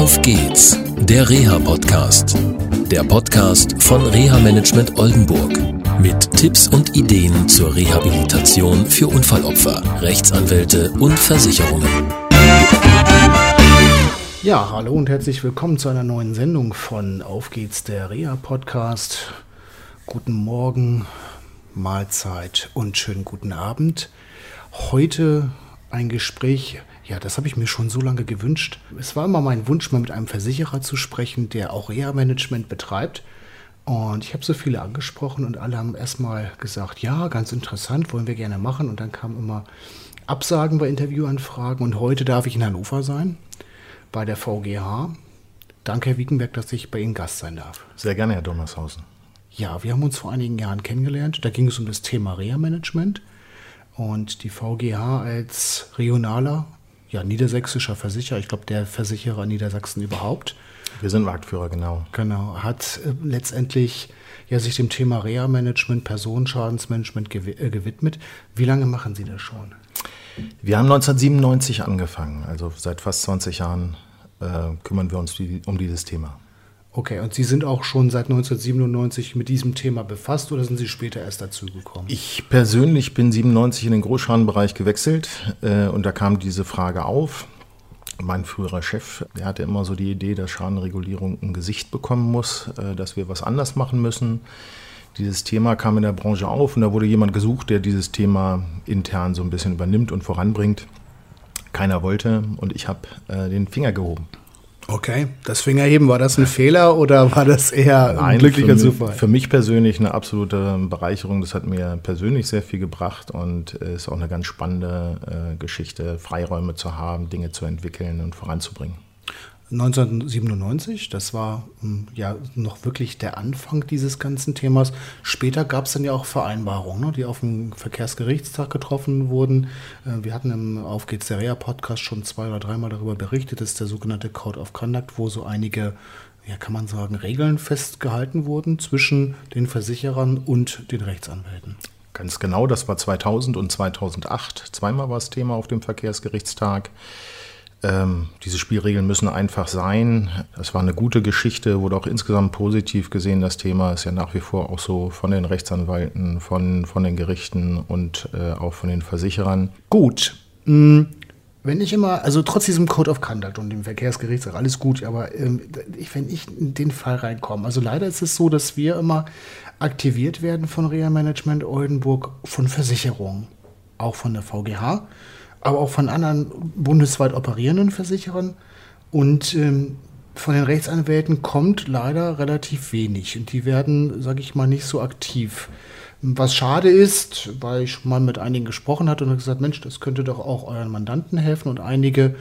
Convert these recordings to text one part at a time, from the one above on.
Auf geht's, der Reha-Podcast. Der Podcast von Reha-Management Oldenburg. Mit Tipps und Ideen zur Rehabilitation für Unfallopfer, Rechtsanwälte und Versicherungen. Ja, hallo und herzlich willkommen zu einer neuen Sendung von Auf geht's, der Reha-Podcast. Guten Morgen, Mahlzeit und schönen guten Abend. Heute ein Gespräch ja, das habe ich mir schon so lange gewünscht. Es war immer mein Wunsch, mal mit einem Versicherer zu sprechen, der auch Reha-Management betreibt. Und ich habe so viele angesprochen und alle haben erstmal gesagt, ja, ganz interessant, wollen wir gerne machen. Und dann kamen immer Absagen bei Interviewanfragen. Und heute darf ich in Hannover sein, bei der VGH. Danke, Herr Wiegenberg, dass ich bei Ihnen Gast sein darf. Sehr gerne, Herr Donnershausen. Ja, wir haben uns vor einigen Jahren kennengelernt. Da ging es um das Thema Reha-Management. Und die VGH als regionaler ja, niedersächsischer Versicherer, ich glaube der Versicherer Niedersachsen überhaupt. Wir sind Marktführer, genau. Genau, hat äh, letztendlich ja, sich dem Thema Reha-Management, Personenschadensmanagement gew äh, gewidmet. Wie lange machen Sie das schon? Wir haben 1997 angefangen, also seit fast 20 Jahren äh, kümmern wir uns die, um dieses Thema. Okay, und Sie sind auch schon seit 1997 mit diesem Thema befasst oder sind Sie später erst dazu gekommen? Ich persönlich bin 97 in den Großschadenbereich gewechselt äh, und da kam diese Frage auf. Mein früherer Chef, der hatte immer so die Idee, dass Schadenregulierung ein Gesicht bekommen muss, äh, dass wir was anders machen müssen. Dieses Thema kam in der Branche auf und da wurde jemand gesucht, der dieses Thema intern so ein bisschen übernimmt und voranbringt. Keiner wollte und ich habe äh, den Finger gehoben. Okay, das Fingerheben, war das ein Fehler oder war das eher Nein, ein glücklicher für, Zufall? Für mich persönlich eine absolute Bereicherung. Das hat mir persönlich sehr viel gebracht und ist auch eine ganz spannende äh, Geschichte, Freiräume zu haben, Dinge zu entwickeln und voranzubringen. 1997, das war hm, ja noch wirklich der Anfang dieses ganzen Themas. Später gab es dann ja auch Vereinbarungen, ne, die auf dem Verkehrsgerichtstag getroffen wurden. Äh, wir hatten im Auf geht's der Rea Podcast schon zwei oder dreimal darüber berichtet, das ist der sogenannte Code of Conduct, wo so einige, ja kann man sagen, Regeln festgehalten wurden zwischen den Versicherern und den Rechtsanwälten. Ganz genau, das war 2000 und 2008. Zweimal war das Thema auf dem Verkehrsgerichtstag. Ähm, diese Spielregeln müssen einfach sein. Das war eine gute Geschichte, wurde auch insgesamt positiv gesehen. Das Thema ist ja nach wie vor auch so von den Rechtsanwalten, von, von den Gerichten und äh, auch von den Versicherern. Gut. Hm. Wenn ich immer, also trotz diesem Code of Conduct und dem Verkehrsgerichtshof, alles gut, aber ähm, wenn ich in den Fall reinkomme, also leider ist es so, dass wir immer aktiviert werden von Reha Management Oldenburg von Versicherungen, auch von der VGH aber auch von anderen bundesweit operierenden Versicherern. Und ähm, von den Rechtsanwälten kommt leider relativ wenig. Und die werden, sage ich mal, nicht so aktiv. Was schade ist, weil ich mal mit einigen gesprochen hatte und gesagt, Mensch, das könnte doch auch euren Mandanten helfen. Und einige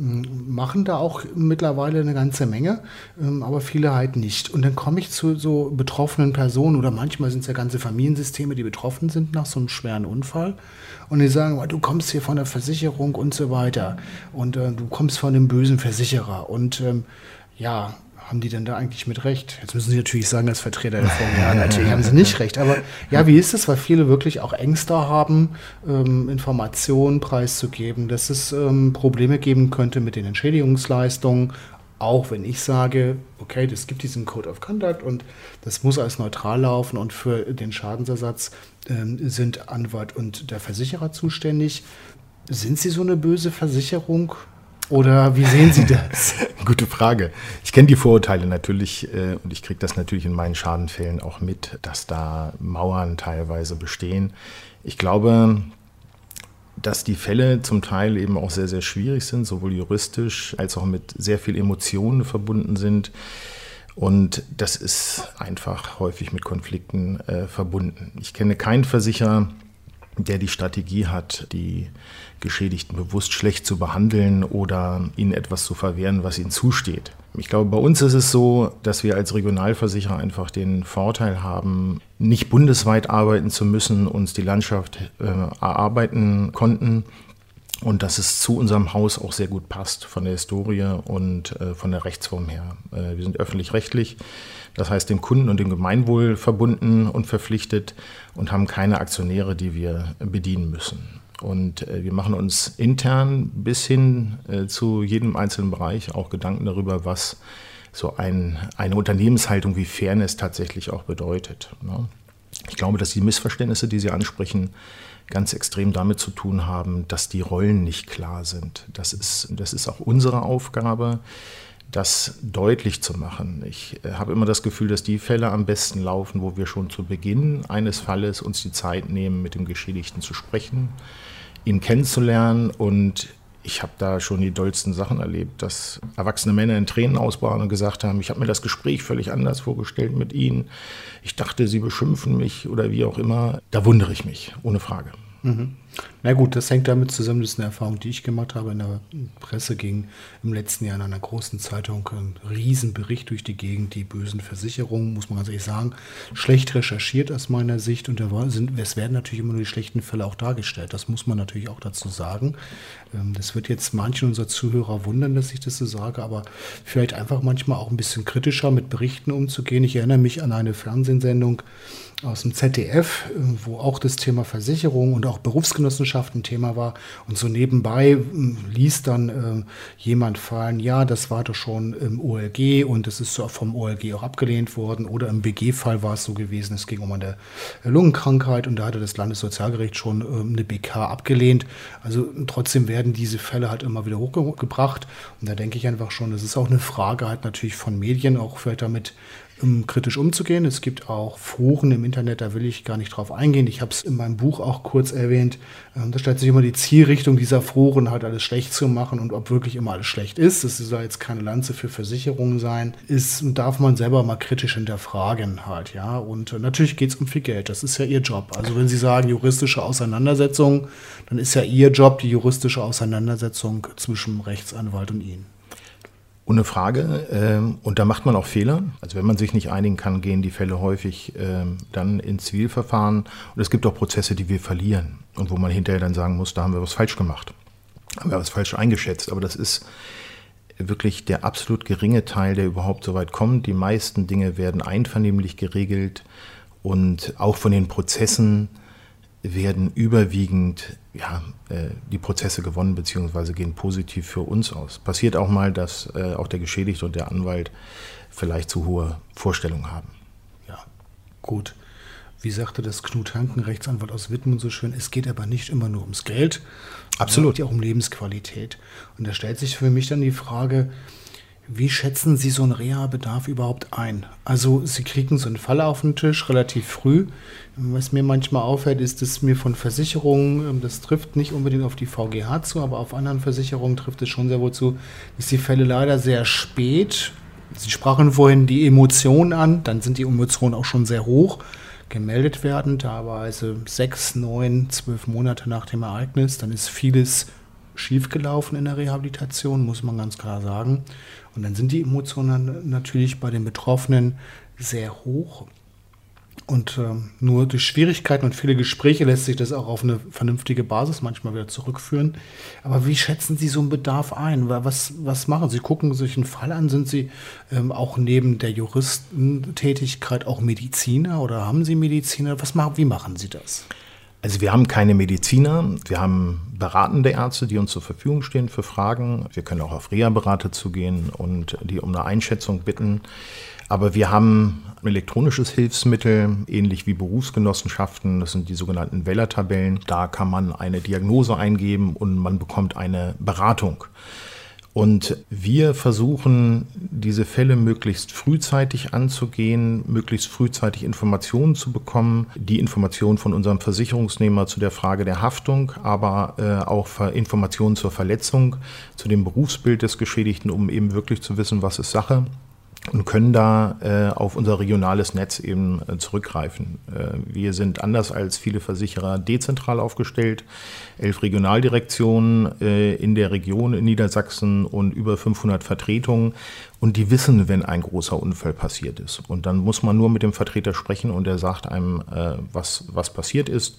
machen da auch mittlerweile eine ganze Menge, ähm, aber viele halt nicht. Und dann komme ich zu so betroffenen Personen oder manchmal sind es ja ganze Familiensysteme, die betroffen sind nach so einem schweren Unfall. Und die sagen, du kommst hier von der Versicherung und so weiter. Und äh, du kommst von einem bösen Versicherer. Und ähm, ja, haben die denn da eigentlich mit Recht? Jetzt müssen Sie natürlich sagen, als Vertreter der Firma, ja, natürlich haben Sie nicht recht. Aber ja, wie ist es, weil viele wirklich auch Ängste haben, ähm, Informationen preiszugeben, dass es ähm, Probleme geben könnte mit den Entschädigungsleistungen, auch wenn ich sage, okay, das gibt diesen Code of Conduct und das muss alles neutral laufen und für den Schadensersatz ähm, sind Anwalt und der Versicherer zuständig. Sind Sie so eine böse Versicherung? Oder wie sehen Sie das? Gute Frage. Ich kenne die Vorurteile natürlich äh, und ich kriege das natürlich in meinen Schadenfällen auch mit, dass da Mauern teilweise bestehen. Ich glaube, dass die Fälle zum Teil eben auch sehr, sehr schwierig sind, sowohl juristisch als auch mit sehr viel Emotionen verbunden sind. Und das ist einfach häufig mit Konflikten äh, verbunden. Ich kenne keinen Versicherer, der die Strategie hat, die Geschädigten bewusst schlecht zu behandeln oder ihnen etwas zu verwehren, was ihnen zusteht. Ich glaube, bei uns ist es so, dass wir als Regionalversicherer einfach den Vorteil haben, nicht bundesweit arbeiten zu müssen, uns die Landschaft äh, erarbeiten konnten und dass es zu unserem Haus auch sehr gut passt von der Historie und äh, von der Rechtsform her. Äh, wir sind öffentlich-rechtlich, das heißt dem Kunden und dem Gemeinwohl verbunden und verpflichtet und haben keine Aktionäre, die wir bedienen müssen. Und äh, wir machen uns intern bis hin äh, zu jedem einzelnen Bereich auch Gedanken darüber, was so ein, eine Unternehmenshaltung wie Fairness tatsächlich auch bedeutet. Ne? Ich glaube, dass die Missverständnisse, die Sie ansprechen, ganz extrem damit zu tun haben, dass die Rollen nicht klar sind. Das ist, das ist auch unsere Aufgabe, das deutlich zu machen. Ich äh, habe immer das Gefühl, dass die Fälle am besten laufen, wo wir schon zu Beginn eines Falles uns die Zeit nehmen, mit dem Geschädigten zu sprechen, ihn kennenzulernen und ich habe da schon die dollsten Sachen erlebt, dass erwachsene Männer in Tränen ausbauen und gesagt haben, ich habe mir das Gespräch völlig anders vorgestellt mit ihnen. Ich dachte, sie beschimpfen mich oder wie auch immer. Da wundere ich mich, ohne Frage. Mhm. Na gut, das hängt damit zusammen, das ist eine Erfahrung, die ich gemacht habe. In der Presse ging im letzten Jahr in einer großen Zeitung ein Riesenbericht durch die Gegend, die bösen Versicherungen, muss man ganz ehrlich sagen, schlecht recherchiert aus meiner Sicht. Und da sind, es werden natürlich immer nur die schlechten Fälle auch dargestellt. Das muss man natürlich auch dazu sagen. Ähm, das wird jetzt manchen unserer Zuhörer wundern, dass ich das so sage, aber vielleicht einfach manchmal auch ein bisschen kritischer mit Berichten umzugehen. Ich erinnere mich an eine Fernsehsendung, aus dem ZDF, äh, wo auch das Thema Versicherung und auch Berufsgenossenschaft ein Thema war. Und so nebenbei hm, ließ dann äh, jemand fallen, ja, das war doch schon im OLG und es ist vom OLG auch abgelehnt worden. Oder im BG-Fall war es so gewesen, es ging um eine Lungenkrankheit und da hatte das Landessozialgericht schon äh, eine BK abgelehnt. Also trotzdem werden diese Fälle halt immer wieder hochgebracht. Und da denke ich einfach schon, das ist auch eine Frage halt natürlich von Medien, auch vielleicht damit um kritisch umzugehen. Es gibt auch Foren im Internet, da will ich gar nicht drauf eingehen. Ich habe es in meinem Buch auch kurz erwähnt. Ähm, da stellt sich immer die Zielrichtung dieser Foren, halt alles schlecht zu machen und ob wirklich immer alles schlecht ist. Das soll jetzt keine Lanze für Versicherungen sein. Ist, darf man selber mal kritisch hinterfragen halt, ja. Und äh, natürlich geht es um viel Geld. Das ist ja Ihr Job. Also wenn Sie sagen juristische Auseinandersetzung, dann ist ja Ihr Job die juristische Auseinandersetzung zwischen Rechtsanwalt und Ihnen. Ohne Frage. Ähm, und da macht man auch Fehler. Also wenn man sich nicht einigen kann, gehen die Fälle häufig ähm, dann ins Zivilverfahren. Und es gibt auch Prozesse, die wir verlieren. Und wo man hinterher dann sagen muss, da haben wir was falsch gemacht. Haben wir was falsch eingeschätzt. Aber das ist wirklich der absolut geringe Teil, der überhaupt so weit kommt. Die meisten Dinge werden einvernehmlich geregelt. Und auch von den Prozessen werden überwiegend ja, äh, die Prozesse gewonnen bzw. gehen positiv für uns aus. Passiert auch mal, dass äh, auch der Geschädigte und der Anwalt vielleicht zu hohe Vorstellungen haben. Ja, gut. Wie sagte das Knut Hanken, Rechtsanwalt aus Wittmund so schön, es geht aber nicht immer nur ums Geld. Absolut. Es geht auch um Lebensqualität. Und da stellt sich für mich dann die Frage, wie schätzen Sie so einen Reha-Bedarf überhaupt ein? Also Sie kriegen so einen Fall auf den Tisch relativ früh. Was mir manchmal auffällt, ist, dass mir von Versicherungen, ähm, das trifft nicht unbedingt auf die VGH zu, aber auf anderen Versicherungen trifft es schon sehr wohl zu, dass die Fälle leider sehr spät, Sie sprachen vorhin die Emotionen an, dann sind die Emotionen auch schon sehr hoch, gemeldet werden, teilweise sechs, neun, zwölf Monate nach dem Ereignis. Dann ist vieles schiefgelaufen in der Rehabilitation, muss man ganz klar sagen. Und dann sind die Emotionen natürlich bei den Betroffenen sehr hoch. Und äh, nur durch Schwierigkeiten und viele Gespräche lässt sich das auch auf eine vernünftige Basis manchmal wieder zurückführen. Aber wie schätzen Sie so einen Bedarf ein? Was, was machen Sie? Gucken sich einen Fall an? Sind Sie ähm, auch neben der Juristentätigkeit auch Mediziner oder haben Sie Mediziner? Was machen, wie machen Sie das? Also wir haben keine Mediziner, wir haben beratende Ärzte, die uns zur Verfügung stehen für Fragen. Wir können auch auf Reha-Berater zugehen und die um eine Einschätzung bitten. Aber wir haben ein elektronisches Hilfsmittel, ähnlich wie Berufsgenossenschaften. Das sind die sogenannten Weller-Tabellen. Da kann man eine Diagnose eingeben und man bekommt eine Beratung. Und wir versuchen, diese Fälle möglichst frühzeitig anzugehen, möglichst frühzeitig Informationen zu bekommen. Die Informationen von unserem Versicherungsnehmer zu der Frage der Haftung, aber äh, auch Informationen zur Verletzung, zu dem Berufsbild des Geschädigten, um eben wirklich zu wissen, was ist Sache und können da äh, auf unser regionales Netz eben äh, zurückgreifen. Äh, wir sind anders als viele Versicherer dezentral aufgestellt, elf Regionaldirektionen äh, in der Region in Niedersachsen und über 500 Vertretungen und die wissen, wenn ein großer Unfall passiert ist. Und dann muss man nur mit dem Vertreter sprechen und er sagt einem, äh, was, was passiert ist.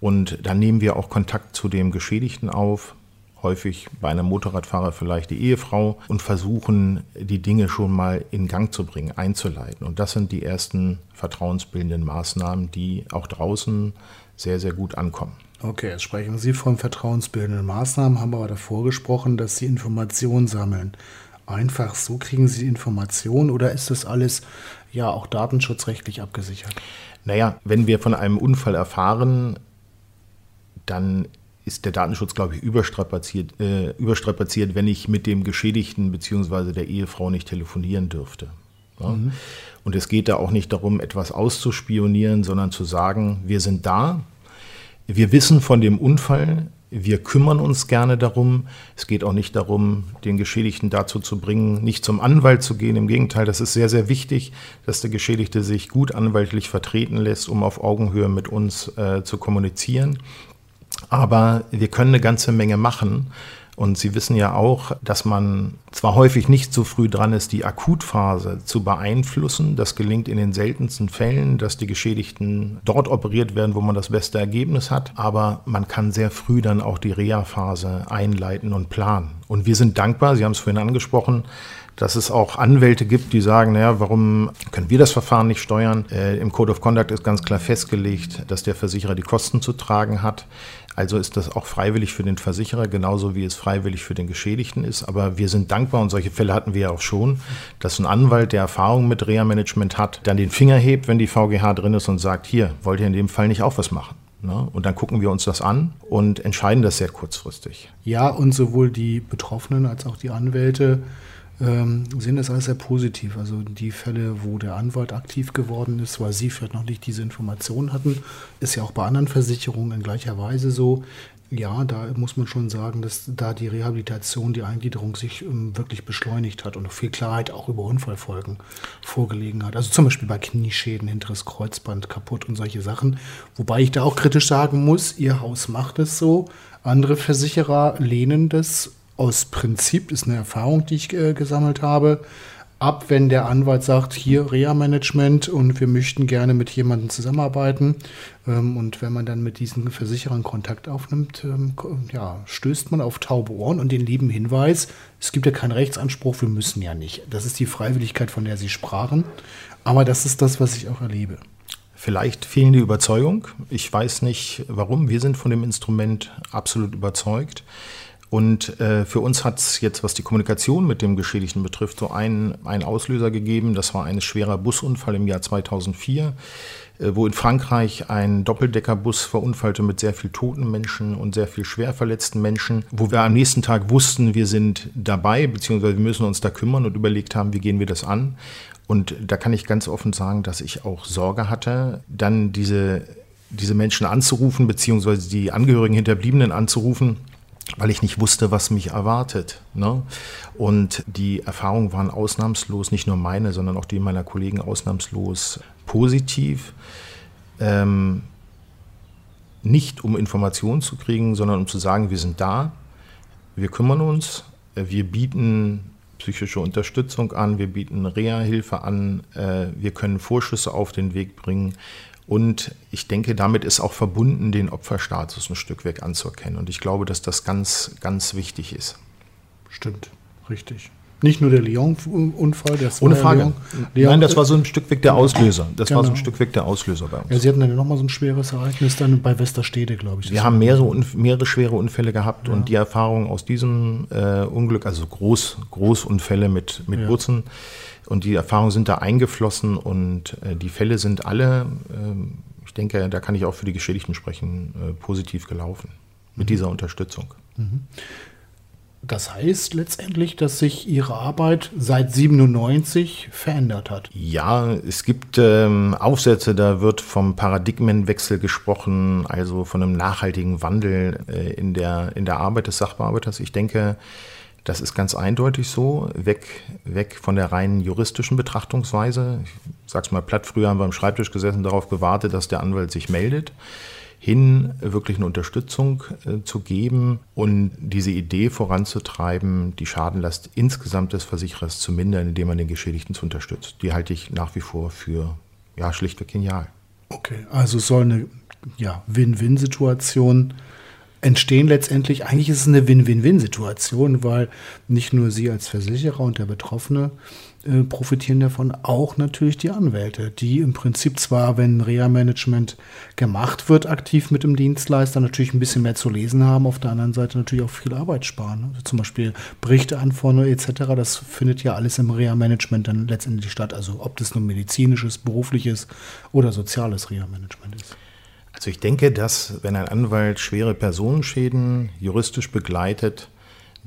Und dann nehmen wir auch Kontakt zu dem Geschädigten auf, häufig bei einem Motorradfahrer vielleicht die Ehefrau und versuchen, die Dinge schon mal in Gang zu bringen, einzuleiten. Und das sind die ersten vertrauensbildenden Maßnahmen, die auch draußen sehr, sehr gut ankommen. Okay, jetzt sprechen Sie von vertrauensbildenden Maßnahmen, haben aber davor gesprochen, dass Sie Informationen sammeln. Einfach so kriegen Sie Informationen oder ist das alles ja auch datenschutzrechtlich abgesichert? Naja, wenn wir von einem Unfall erfahren, dann ist der Datenschutz, glaube ich, überstrapaziert, äh, überstrapaziert wenn ich mit dem Geschädigten bzw. der Ehefrau nicht telefonieren dürfte. Ja? Mhm. Und es geht da auch nicht darum, etwas auszuspionieren, sondern zu sagen, wir sind da, wir wissen von dem Unfall, wir kümmern uns gerne darum. Es geht auch nicht darum, den Geschädigten dazu zu bringen, nicht zum Anwalt zu gehen. Im Gegenteil, das ist sehr, sehr wichtig, dass der Geschädigte sich gut anwaltlich vertreten lässt, um auf Augenhöhe mit uns äh, zu kommunizieren. Aber wir können eine ganze Menge machen. Und Sie wissen ja auch, dass man zwar häufig nicht so früh dran ist, die Akutphase zu beeinflussen. Das gelingt in den seltensten Fällen, dass die Geschädigten dort operiert werden, wo man das beste Ergebnis hat. Aber man kann sehr früh dann auch die Reha-Phase einleiten und planen. Und wir sind dankbar, Sie haben es vorhin angesprochen, dass es auch Anwälte gibt, die sagen, naja, warum können wir das Verfahren nicht steuern? Äh, Im Code of Conduct ist ganz klar festgelegt, dass der Versicherer die Kosten zu tragen hat. Also ist das auch freiwillig für den Versicherer, genauso wie es freiwillig für den Geschädigten ist. Aber wir sind dankbar, und solche Fälle hatten wir ja auch schon, dass ein Anwalt, der Erfahrung mit Reha-Management hat, dann den Finger hebt, wenn die VGH drin ist und sagt, hier, wollt ihr in dem Fall nicht auch was machen? Ne? Und dann gucken wir uns das an und entscheiden das sehr kurzfristig. Ja, und sowohl die Betroffenen als auch die Anwälte ähm, sehen das alles sehr positiv. Also die Fälle, wo der Anwalt aktiv geworden ist, weil sie vielleicht noch nicht diese Informationen hatten, ist ja auch bei anderen Versicherungen in gleicher Weise so. Ja, da muss man schon sagen, dass da die Rehabilitation, die Eingliederung sich ähm, wirklich beschleunigt hat und viel Klarheit auch über Unfallfolgen vorgelegen hat. Also zum Beispiel bei Knieschäden, hinteres Kreuzband kaputt und solche Sachen. Wobei ich da auch kritisch sagen muss, Ihr Haus macht es so. Andere Versicherer lehnen das aus Prinzip, ist eine Erfahrung, die ich äh, gesammelt habe, ab, wenn der Anwalt sagt, hier Reha-Management und wir möchten gerne mit jemandem zusammenarbeiten. Ähm, und wenn man dann mit diesen Versicherern Kontakt aufnimmt, ähm, ja, stößt man auf taube Ohren und den lieben Hinweis, es gibt ja keinen Rechtsanspruch, wir müssen ja nicht. Das ist die Freiwilligkeit, von der Sie sprachen. Aber das ist das, was ich auch erlebe. Vielleicht fehlende Überzeugung. Ich weiß nicht warum. Wir sind von dem Instrument absolut überzeugt. Und äh, für uns hat es jetzt, was die Kommunikation mit dem Geschädigten betrifft, so einen, einen Auslöser gegeben. Das war ein schwerer Busunfall im Jahr 2004, äh, wo in Frankreich ein Doppeldeckerbus verunfallte mit sehr viel toten Menschen und sehr viel schwer verletzten Menschen, wo wir am nächsten Tag wussten, wir sind dabei, beziehungsweise wir müssen uns da kümmern und überlegt haben, wie gehen wir das an. Und da kann ich ganz offen sagen, dass ich auch Sorge hatte, dann diese, diese Menschen anzurufen, beziehungsweise die Angehörigen Hinterbliebenen anzurufen weil ich nicht wusste, was mich erwartet. Ne? Und die Erfahrungen waren ausnahmslos, nicht nur meine, sondern auch die meiner Kollegen ausnahmslos positiv. Ähm, nicht um Informationen zu kriegen, sondern um zu sagen, wir sind da, wir kümmern uns, wir bieten psychische Unterstützung an, wir bieten Reha-Hilfe an, äh, wir können Vorschüsse auf den Weg bringen, und ich denke, damit ist auch verbunden, den Opferstatus ein Stück weg anzuerkennen. Und ich glaube, dass das ganz, ganz wichtig ist. Stimmt, richtig. Nicht nur der Lyon-Unfall, der Ohne Frage. Leon, Nein, das war so ein Stück weg der Auslöser. Das genau. war so ein genau. Stück weg der Auslöser bei uns. Ja, Sie hatten dann nochmal so ein schweres Ereignis dann bei Westerstede, glaube ich. Wir haben mehrere, mehrere schwere Unfälle gehabt ja. und die Erfahrung aus diesem äh, Unglück, also Groß, Großunfälle mit, mit ja. Bussen, und die Erfahrungen sind da eingeflossen und äh, die Fälle sind alle, äh, ich denke, da kann ich auch für die Geschädigten sprechen, äh, positiv gelaufen mit mhm. dieser Unterstützung. Mhm. Das heißt letztendlich, dass sich Ihre Arbeit seit 97 verändert hat. Ja, es gibt ähm, Aufsätze, da wird vom Paradigmenwechsel gesprochen, also von einem nachhaltigen Wandel äh, in, der, in der Arbeit des Sachbearbeiters. Ich denke, das ist ganz eindeutig so, weg, weg von der reinen juristischen Betrachtungsweise. Ich sag's mal platt, früher haben wir am Schreibtisch gesessen, darauf gewartet, dass der Anwalt sich meldet, hin wirklich eine Unterstützung äh, zu geben und diese Idee voranzutreiben, die Schadenlast insgesamt des Versicherers zu mindern, indem man den Geschädigten zu unterstützt. Die halte ich nach wie vor für ja, schlichtweg genial. Okay, also soll eine ja, Win-Win-Situation entstehen letztendlich, eigentlich ist es eine Win-Win-Win-Situation, weil nicht nur Sie als Versicherer und der Betroffene äh, profitieren davon, auch natürlich die Anwälte, die im Prinzip zwar, wenn Reha-Management gemacht wird, aktiv mit dem Dienstleister, natürlich ein bisschen mehr zu lesen haben, auf der anderen Seite natürlich auch viel Arbeit sparen. Also zum Beispiel Berichte anfordern etc., das findet ja alles im Reha-Management dann letztendlich statt. Also ob das nun medizinisches, berufliches oder soziales Reha-Management ist. Also ich denke, dass wenn ein Anwalt schwere Personenschäden juristisch begleitet,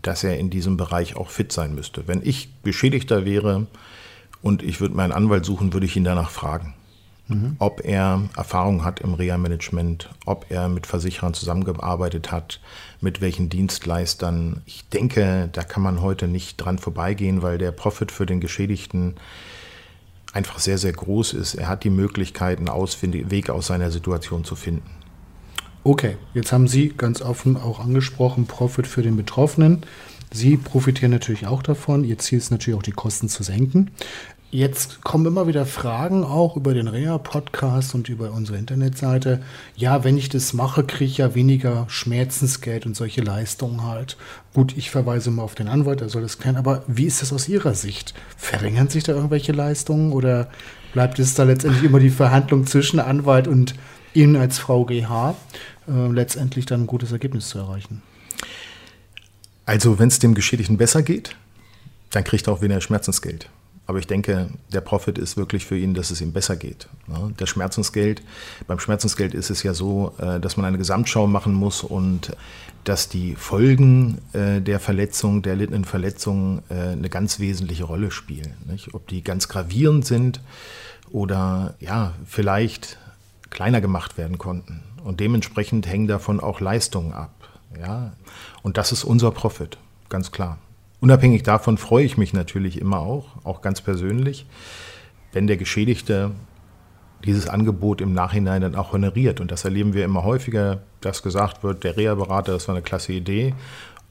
dass er in diesem Bereich auch fit sein müsste. Wenn ich Geschädigter wäre und ich würde meinen Anwalt suchen, würde ich ihn danach fragen, mhm. ob er Erfahrung hat im Reha-Management, ob er mit Versicherern zusammengearbeitet hat, mit welchen Dienstleistern. Ich denke, da kann man heute nicht dran vorbeigehen, weil der Profit für den Geschädigten einfach sehr, sehr groß ist. Er hat die Möglichkeit, einen Weg aus seiner Situation zu finden. Okay, jetzt haben Sie ganz offen auch angesprochen, Profit für den Betroffenen. Sie profitieren natürlich auch davon. Ihr Ziel ist natürlich auch, die Kosten zu senken. Jetzt kommen immer wieder Fragen auch über den Reha-Podcast und über unsere Internetseite. Ja, wenn ich das mache, kriege ich ja weniger Schmerzensgeld und solche Leistungen halt. Gut, ich verweise mal auf den Anwalt, der soll das klären. Aber wie ist das aus Ihrer Sicht? Verringern sich da irgendwelche Leistungen oder bleibt es da letztendlich immer die Verhandlung zwischen Anwalt und Ihnen als VGH? Äh, letztendlich dann ein gutes Ergebnis zu erreichen. Also wenn es dem Geschädigten besser geht, dann kriegt er auch weniger Schmerzensgeld. Aber ich denke, der Profit ist wirklich für ihn, dass es ihm besser geht. Der Schmerzensgeld, beim Schmerzensgeld ist es ja so, äh, dass man eine Gesamtschau machen muss und dass die Folgen äh, der Verletzung, der erlittenen Verletzung eine ganz wesentliche Rolle spielen. Ob die ganz gravierend sind oder ja, vielleicht kleiner gemacht werden konnten. Und dementsprechend hängen davon auch Leistungen ab. Ja? Und das ist unser Profit, ganz klar. Unabhängig davon freue ich mich natürlich immer auch, auch ganz persönlich, wenn der Geschädigte dieses Angebot im Nachhinein dann auch honoriert. Und das erleben wir immer häufiger, dass gesagt wird, der Reha-Berater, das war eine klasse Idee.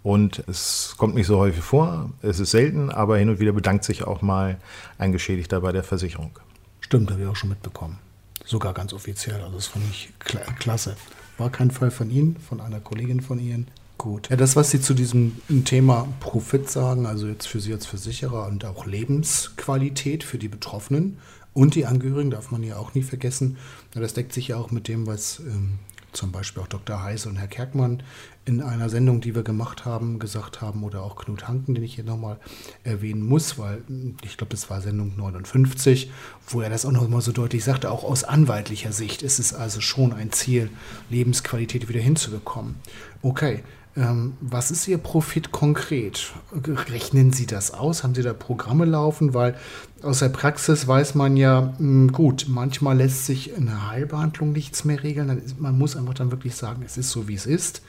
Und es kommt nicht so häufig vor, es ist selten, aber hin und wieder bedankt sich auch mal ein Geschädigter bei der Versicherung. Stimmt, habe ich auch schon mitbekommen. Sogar ganz offiziell. Also das fand ich klasse. War kein Fall von Ihnen, von einer Kollegin von Ihnen. Gut. Ja, das, was Sie zu diesem Thema Profit sagen, also jetzt für Sie als Versicherer und auch Lebensqualität für die Betroffenen und die Angehörigen, darf man ja auch nie vergessen. Das deckt sich ja auch mit dem, was ähm, zum Beispiel auch Dr. Heise und Herr Kerkmann in einer Sendung, die wir gemacht haben, gesagt haben, oder auch Knut Hanken, den ich hier nochmal erwähnen muss, weil ich glaube, das war Sendung 59, wo er das auch nochmal so deutlich sagte, auch aus anwaltlicher Sicht ist es also schon ein Ziel, Lebensqualität wieder hinzubekommen. Okay, ähm, was ist Ihr Profit konkret? Rechnen Sie das aus? Haben Sie da Programme laufen? Weil aus der Praxis weiß man ja, mh, hm, gut, manchmal lässt sich in der Heilbehandlung nichts mehr regeln. Dann ist, man muss einfach dann wirklich sagen, es ist so, wie es ist.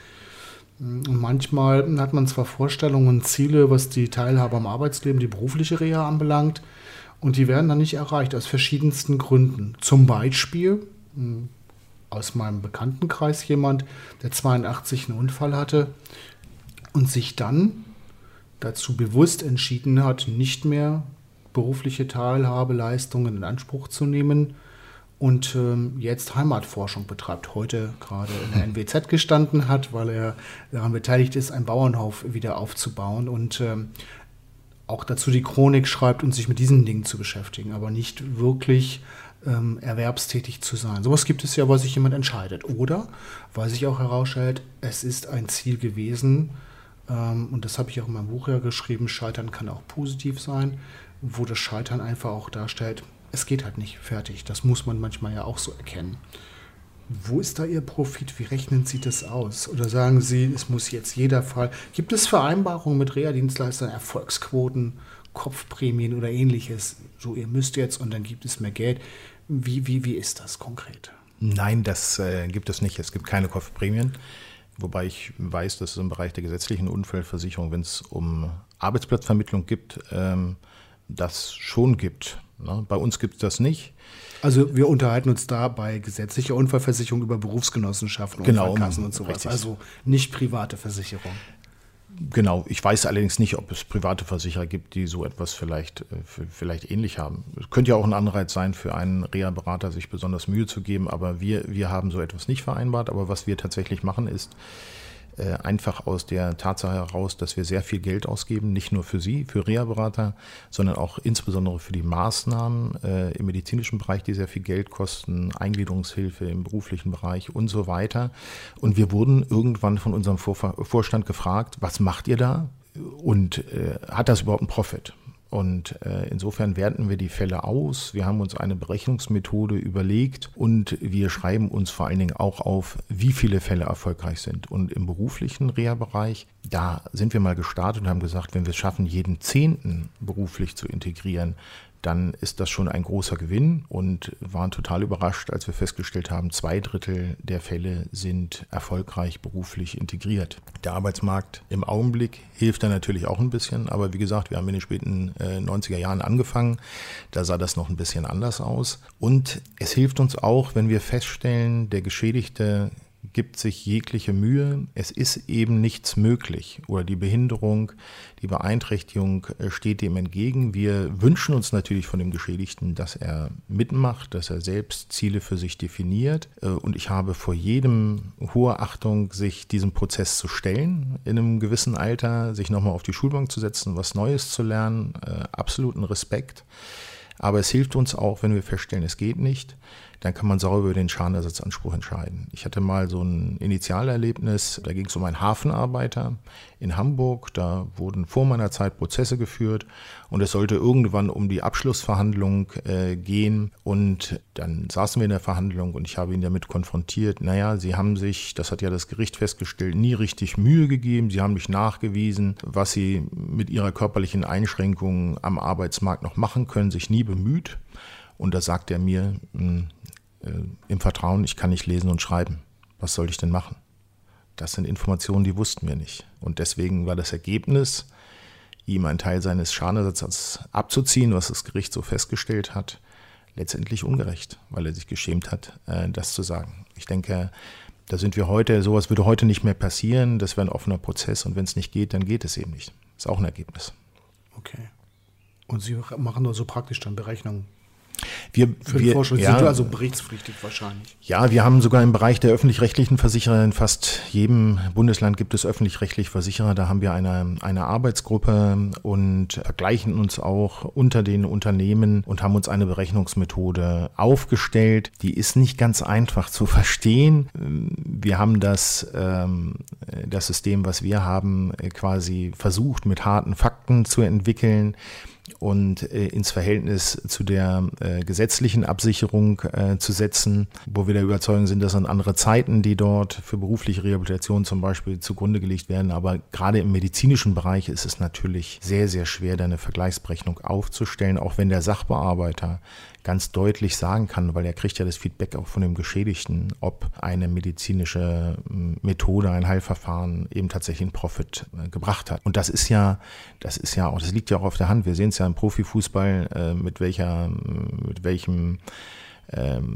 Hm, und manchmal hat man zwar Vorstellungen und Ziele, was die Teilhabe am Arbeitsleben, die berufliche Reha anbelangt, und die werden dann nicht erreicht aus verschiedensten Gründen. Zum Beispiel, hm, aus meinem Bekanntenkreis jemand, der 82 einen Unfall hatte und sich dann dazu bewusst entschieden hat, nicht mehr berufliche Teilhabeleistungen in Anspruch zu nehmen und ähm, jetzt Heimatforschung betreibt. Heute gerade in der NWZ gestanden hat, weil er daran beteiligt ist, einen Bauernhof wieder aufzubauen und ähm, auch dazu die Chronik schreibt und sich mit diesen Dingen zu beschäftigen, aber nicht wirklich ähm, erwerbstätig zu sein. Sowas gibt es ja, weil sich jemand entscheidet. Oder weil sich auch herausstellt, es ist ein Ziel gewesen, ähm, und das habe ich auch in meinem Buch ja geschrieben, Scheitern kann auch positiv sein, wo das Scheitern einfach auch darstellt, es geht halt nicht fertig. Das muss man manchmal ja auch so erkennen. Wo ist da Ihr Profit? Wie rechnen Sie das aus? Oder sagen Sie, es muss jetzt jeder Fall. Gibt es Vereinbarungen mit Reha-Dienstleistern, Erfolgsquoten, Kopfprämien oder ähnliches? So, ihr müsst jetzt und dann gibt es mehr Geld. Wie, wie, wie ist das konkret? Nein, das äh, gibt es nicht. Es gibt keine Kopfprämien. Wobei ich weiß, dass es im Bereich der gesetzlichen Unfallversicherung, wenn es um Arbeitsplatzvermittlung gibt, ähm, das schon gibt. Ne? Bei uns gibt es das nicht. Also wir unterhalten uns da bei gesetzlicher Unfallversicherung über Berufsgenossenschaften, genau, Unfallkassen und sowas. Richtig. Also nicht private Versicherung. Genau, ich weiß allerdings nicht, ob es private Versicherer gibt, die so etwas vielleicht, äh, vielleicht ähnlich haben. Es könnte ja auch ein Anreiz sein, für einen Reha-Berater sich besonders Mühe zu geben, aber wir, wir haben so etwas nicht vereinbart. Aber was wir tatsächlich machen, ist, einfach aus der Tatsache heraus, dass wir sehr viel Geld ausgeben, nicht nur für Sie, für Reha-Berater, sondern auch insbesondere für die Maßnahmen äh, im medizinischen Bereich, die sehr viel Geld kosten, Eingliederungshilfe im beruflichen Bereich und so weiter. Und wir wurden irgendwann von unserem Vorstand gefragt, was macht ihr da? Und äh, hat das überhaupt einen Profit? Und äh, insofern werten wir die Fälle aus. Wir haben uns eine Berechnungsmethode überlegt und wir schreiben uns vor allen Dingen auch auf, wie viele Fälle erfolgreich sind. Und im beruflichen Reha-Bereich, da sind wir mal gestartet und haben gesagt, wenn wir es schaffen, jeden Zehnten beruflich zu integrieren, dann ist das schon ein großer Gewinn und waren total überrascht, als wir festgestellt haben, zwei Drittel der Fälle sind erfolgreich beruflich integriert. Der Arbeitsmarkt im Augenblick hilft da natürlich auch ein bisschen, aber wie gesagt, wir haben in den späten 90er äh, Jahren angefangen, da sah das noch ein bisschen anders aus. Und es hilft uns auch, wenn wir feststellen, der Geschädigte gibt sich jegliche Mühe. Es ist eben nichts möglich oder die Behinderung, die Beeinträchtigung äh, steht dem entgegen. Wir wünschen uns natürlich von dem Geschädigten, dass er mitmacht, dass er selbst Ziele für sich definiert. Äh, und ich habe vor jedem hohe Achtung, sich diesem Prozess zu stellen, in einem gewissen Alter, sich nochmal auf die Schulbank zu setzen, was Neues zu lernen. Äh, absoluten Respekt. Aber es hilft uns auch, wenn wir feststellen, es geht nicht, dann kann man sauber über den Schadenersatzanspruch entscheiden. Ich hatte mal so ein Initialerlebnis, da ging es um einen Hafenarbeiter in Hamburg. Da wurden vor meiner Zeit Prozesse geführt und es sollte irgendwann um die Abschlussverhandlung äh, gehen. Und dann saßen wir in der Verhandlung und ich habe ihn damit konfrontiert. Naja, Sie haben sich, das hat ja das Gericht festgestellt, nie richtig Mühe gegeben. Sie haben mich nachgewiesen, was Sie mit Ihrer körperlichen Einschränkung am Arbeitsmarkt noch machen können, sich nie bemüht. Und da sagt er mir hm, im Vertrauen, ich kann nicht lesen und schreiben. Was soll ich denn machen? Das sind Informationen, die wussten wir nicht. Und deswegen war das Ergebnis, ihm einen Teil seines Schadenersatzes abzuziehen, was das Gericht so festgestellt hat, letztendlich ungerecht, weil er sich geschämt hat, äh, das zu sagen. Ich denke, da sind wir heute, sowas würde heute nicht mehr passieren, das wäre ein offener Prozess und wenn es nicht geht, dann geht es eben nicht. Ist auch ein Ergebnis. Okay. Und Sie machen also praktisch dann Berechnungen wir, Für wir, Forschung ja, sind also berichtspflichtig wahrscheinlich. Ja, wir haben sogar im Bereich der öffentlich-rechtlichen Versicherer in fast jedem Bundesland gibt es öffentlich-rechtliche Versicherer. Da haben wir eine, eine Arbeitsgruppe und vergleichen uns auch unter den Unternehmen und haben uns eine Berechnungsmethode aufgestellt. Die ist nicht ganz einfach zu verstehen. Wir haben das, ähm, das System, was wir haben, quasi versucht mit harten Fakten zu entwickeln und äh, ins Verhältnis zu der äh, gesetzlichen Absicherung äh, zu setzen, wo wir der Überzeugung sind, das sind andere Zeiten, die dort für berufliche Rehabilitation zum Beispiel zugrunde gelegt werden. Aber gerade im medizinischen Bereich ist es natürlich sehr, sehr schwer, da eine Vergleichsberechnung aufzustellen, auch wenn der Sachbearbeiter ganz deutlich sagen kann, weil er kriegt ja das Feedback auch von dem Geschädigten, ob eine medizinische hm, Methode, ein Heilverfahren eben tatsächlich einen Profit äh, gebracht hat. Und das ist ja, das ist ja auch, das liegt ja auch auf der Hand. Wir sehen es ja im Profifußball, äh, mit welcher, mit welchem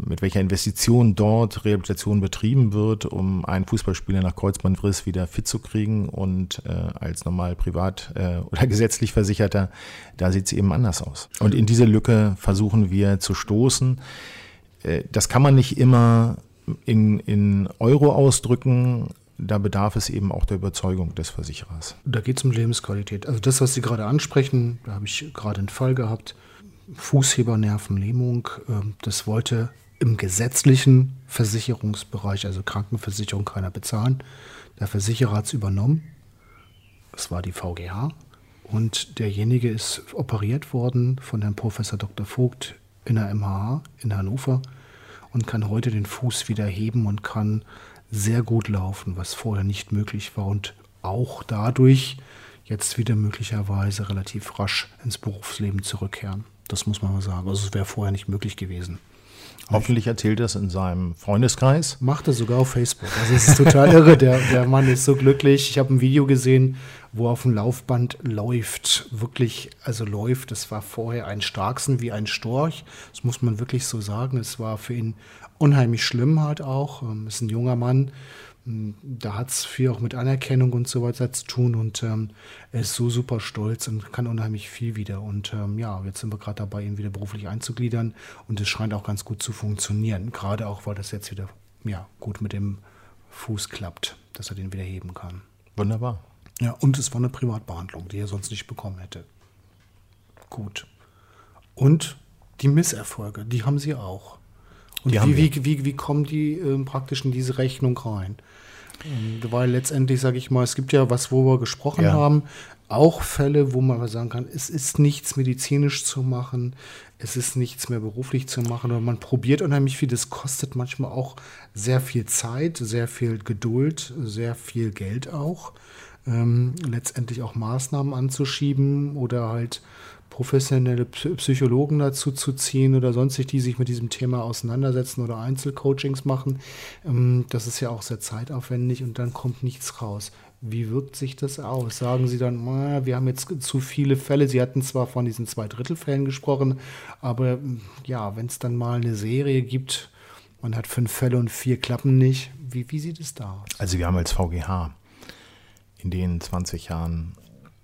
mit welcher Investition dort Rehabilitation betrieben wird, um einen Fußballspieler nach Kreuzbandriss wieder fit zu kriegen und äh, als normal privat äh, oder gesetzlich Versicherter, da sieht es eben anders aus. Und in diese Lücke versuchen wir zu stoßen. Äh, das kann man nicht immer in, in Euro ausdrücken, da bedarf es eben auch der Überzeugung des Versicherers. Da geht es um Lebensqualität. Also das, was Sie gerade ansprechen, da habe ich gerade einen Fall gehabt, Fußhebernervenlähmung. Ähm, das wollte im gesetzlichen Versicherungsbereich, also Krankenversicherung, keiner bezahlen. Der Versicherer hat es übernommen. Das war die VGH. Und derjenige ist operiert worden von Herrn Professor Dr. Vogt in der MHH in Hannover und kann heute den Fuß wieder heben und kann sehr gut laufen, was vorher nicht möglich war und auch dadurch jetzt wieder möglicherweise relativ rasch ins Berufsleben zurückkehren. Das muss man mal sagen. Also es wäre vorher nicht möglich gewesen. Hoffentlich erzählt er es in seinem Freundeskreis. Macht er sogar auf Facebook. Also es ist total irre. Der, der Mann ist so glücklich. Ich habe ein Video gesehen, wo er auf dem Laufband läuft. Wirklich, also läuft. Das war vorher ein Starksen wie ein Storch. Das muss man wirklich so sagen. Es war für ihn unheimlich schlimm halt auch. Ähm, ist ein junger Mann da hat es viel auch mit Anerkennung und so weiter zu tun und ähm, er ist so super stolz und kann unheimlich viel wieder. Und ähm, ja, jetzt sind wir gerade dabei, ihn wieder beruflich einzugliedern und es scheint auch ganz gut zu funktionieren. Gerade auch, weil das jetzt wieder ja, gut mit dem Fuß klappt. dass er den wieder heben kann. Wunderbar. Ja, und es war eine Privatbehandlung, die er sonst nicht bekommen hätte. Gut. Und die Misserfolge, die haben sie auch. Und Die haben wie, wie, wie, wie kommen die ähm, praktisch in diese Rechnung rein? Weil letztendlich, sage ich mal, es gibt ja was, wo wir gesprochen Ja. haben, auch Fälle, wo man sagen kann, es ist nichts medizinisch zu machen, es ist nichts mehr beruflich zu machen, oder man probiert unheimlich viel. Das kostet manchmal auch sehr viel Zeit, sehr viel Geduld, sehr viel Geld auch. Ähm, letztendlich auch Maßnahmen anzuschieben oder halt professionelle Psy- Psychologen dazu zu ziehen oder sonstig, die sich mit diesem Thema auseinandersetzen oder Einzelcoachings machen. Ähm, das ist ja auch sehr zeitaufwendig und dann kommt nichts raus. Wie wirkt sich das aus? Sagen Sie dann, "Ah, wir haben jetzt zu viele Fälle. Sie hatten zwar von diesen Zweidrittelfällen gesprochen, aber ähm, ja, wenn es dann mal eine Serie gibt, man hat fünf Fälle und vier klappen nicht. Wie, wie sieht es da aus? Also wir haben als VGH in den 20 Jahren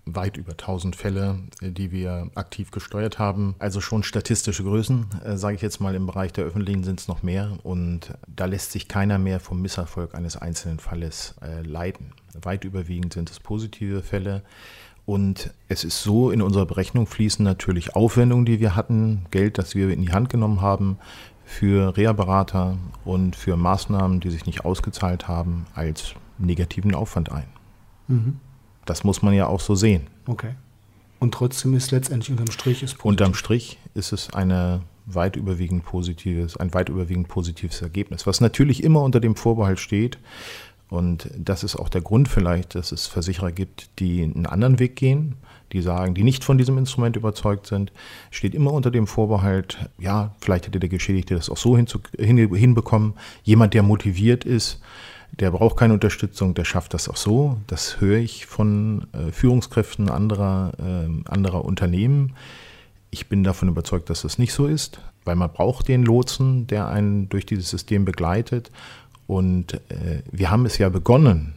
weit über 1000 Fälle, äh, die wir aktiv gesteuert haben. Also schon statistische Größen, äh, sage ich jetzt mal, im Bereich der öffentlichen sind es noch mehr. Und da lässt sich keiner mehr vom Misserfolg eines einzelnen Falles äh, leiten. Weit überwiegend sind es positive Fälle. Und es ist so, in unserer Berechnung fließen natürlich Aufwendungen, die wir hatten, Geld, das wir in die Hand genommen haben, für Reha-Berater und für Maßnahmen, die sich nicht ausgezahlt haben, als negativen Aufwand ein. Das muss man ja auch so sehen. Okay. Und trotzdem ist letztendlich unterm Strich ist Unterm Strich ist es eine weit überwiegend positives, ein weit überwiegend positives Ergebnis, was natürlich immer unter dem Vorbehalt steht. Und das ist auch der Grund vielleicht, dass es Versicherer gibt, die einen anderen Weg gehen, die sagen, die nicht von diesem Instrument überzeugt sind, steht immer unter dem Vorbehalt, ja, vielleicht hätte der Geschädigte das auch so hin, hinbekommen. Jemand, der motiviert ist, der braucht keine Unterstützung, der schafft das auch so. Das höre ich von äh, Führungskräften anderer, äh, anderer Unternehmen. Ich bin davon überzeugt, dass das nicht so ist, weil man braucht den Lotsen, der einen durch dieses System begleitet. Und äh, wir haben es ja begonnen,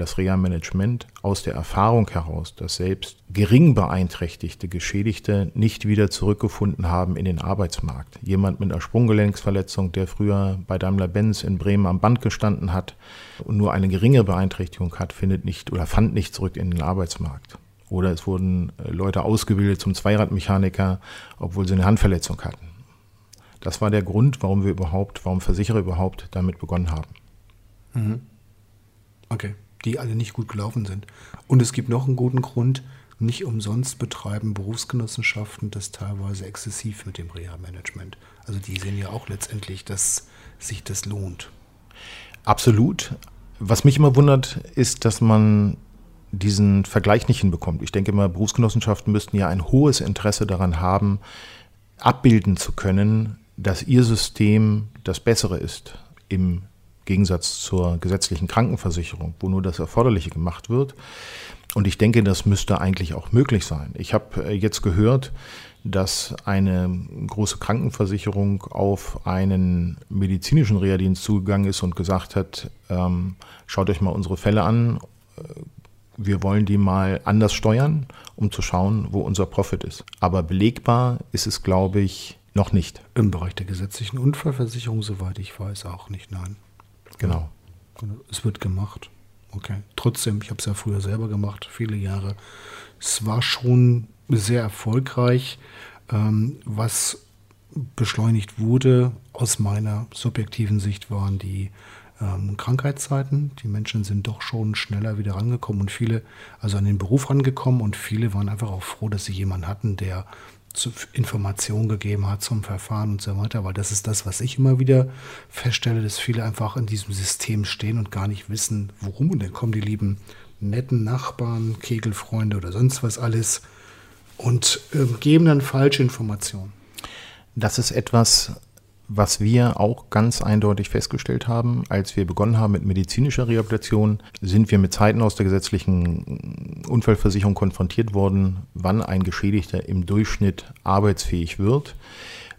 das Reha-Management aus der Erfahrung heraus, dass selbst gering beeinträchtigte Geschädigte nicht wieder zurückgefunden haben in den Arbeitsmarkt. Jemand mit einer Sprunggelenksverletzung, der früher bei Daimler-Benz in Bremen am Band gestanden hat und nur eine geringe Beeinträchtigung hat, findet nicht oder fand nicht zurück in den Arbeitsmarkt. Oder es wurden äh, Leute ausgebildet zum Zweiradmechaniker, obwohl sie eine Handverletzung hatten. Das war der Grund, warum wir überhaupt, warum Versicherer überhaupt damit begonnen haben. Okay. Die alle nicht gut gelaufen sind. Und es gibt noch einen guten Grund. Nicht umsonst betreiben Berufsgenossenschaften das teilweise exzessiv mit dem Reha-Management. Also die sehen ja auch letztendlich, dass sich das lohnt. Absolut. Was mich immer wundert, ist, dass man diesen Vergleich nicht hinbekommt. Ich denke mal, Berufsgenossenschaften müssten ja ein hohes Interesse daran haben, abbilden zu können, dass ihr System das bessere ist im Gegensatz zur gesetzlichen Krankenversicherung, wo nur das Erforderliche gemacht wird. Und ich denke, das müsste eigentlich auch möglich sein. Ich habe äh, jetzt gehört, dass eine große Krankenversicherung auf einen medizinischen Reha-Dienst zugegangen ist und gesagt hat, ähm, schaut euch mal unsere Fälle an, äh, wir wollen die mal anders steuern, um zu schauen, wo unser Profit ist. Aber belegbar ist es, glaube ich, noch nicht. Im Bereich der gesetzlichen Unfallversicherung, soweit ich weiß, auch nicht. Nein. Genau. Es wird gemacht. Okay. Trotzdem, ich habe es ja früher selber gemacht, viele Jahre. Es war schon sehr erfolgreich. Ähm, was beschleunigt wurde, aus meiner subjektiven Sicht, waren die ähm, Krankheitszeiten. Die Menschen sind doch schon schneller wieder rangekommen und viele, also an den Beruf rangekommen und viele waren einfach auch froh, dass sie jemanden hatten, der Informationen gegeben hat zum Verfahren und so weiter, weil das ist das, was ich immer wieder feststelle, dass viele einfach in diesem System stehen und gar nicht wissen, worum und dann kommen die lieben netten Nachbarn, Kegelfreunde oder sonst was alles und ähm, geben dann falsche Informationen. Das ist etwas, was wir auch ganz eindeutig festgestellt haben, als wir begonnen haben mit medizinischer Rehabilitation, sind wir mit Zeiten aus der gesetzlichen Unfallversicherung konfrontiert worden, wann ein Geschädigter im Durchschnitt arbeitsfähig wird.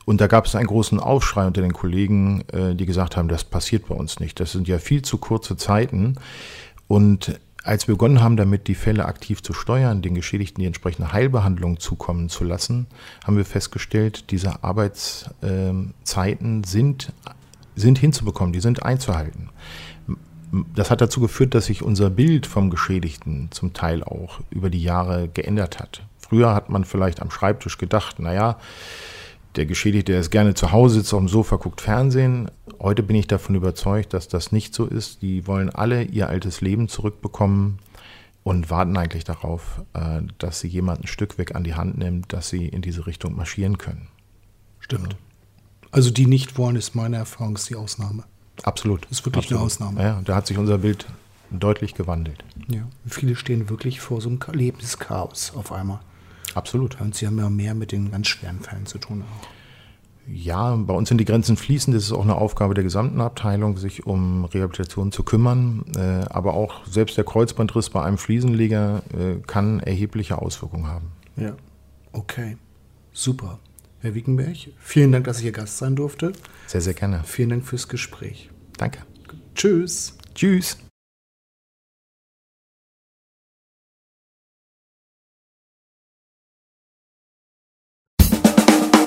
Und da gab es einen großen Aufschrei unter den Kollegen, äh, die gesagt haben, das passiert bei uns nicht. Das sind ja viel zu kurze Zeiten. Und als wir begonnen haben, damit die Fälle aktiv zu steuern, den Geschädigten die entsprechende Heilbehandlung zukommen zu lassen, haben wir festgestellt, diese Arbeitszeiten sind, sind hinzubekommen, die sind einzuhalten. das hat dazu geführt, dass sich unser Bild vom Geschädigten zum Teil auch über die Jahre geändert hat. Früher hat man vielleicht am Schreibtisch gedacht, naja, der Geschädigte, der ist gerne zu Hause, sitzt auf dem Sofa, guckt Fernsehen. Heute bin ich davon überzeugt, dass das nicht so ist. Die wollen alle ihr altes Leben zurückbekommen und warten eigentlich darauf, äh, dass sie jemand ein Stück weg an die Hand nimmt, dass sie in diese Richtung marschieren können. Stimmt. Also die nicht wollen, ist meine Erfahrung, ist die Ausnahme. Absolut. Das ist wirklich Absolut. eine Ausnahme. Ja, da hat sich unser Bild deutlich gewandelt. Ja. Viele stehen wirklich vor so einem Lebenschaos auf einmal. Absolut. Und sie haben ja mehr mit den ganz schweren Fällen zu tun auch. Ja, bei uns sind die Grenzen fließend. Das ist auch eine Aufgabe der gesamten Abteilung, sich um Rehabilitation zu kümmern. Äh, aber auch selbst der Kreuzbandriss bei einem Fliesenleger äh, kann erhebliche Auswirkungen haben. Ja. Okay. Super. Herr Wiekenberg, vielen Dank, dass ich hier Gast sein durfte. Sehr, sehr gerne. Vielen Dank fürs Gespräch. Danke. Tschüss. Tschüss.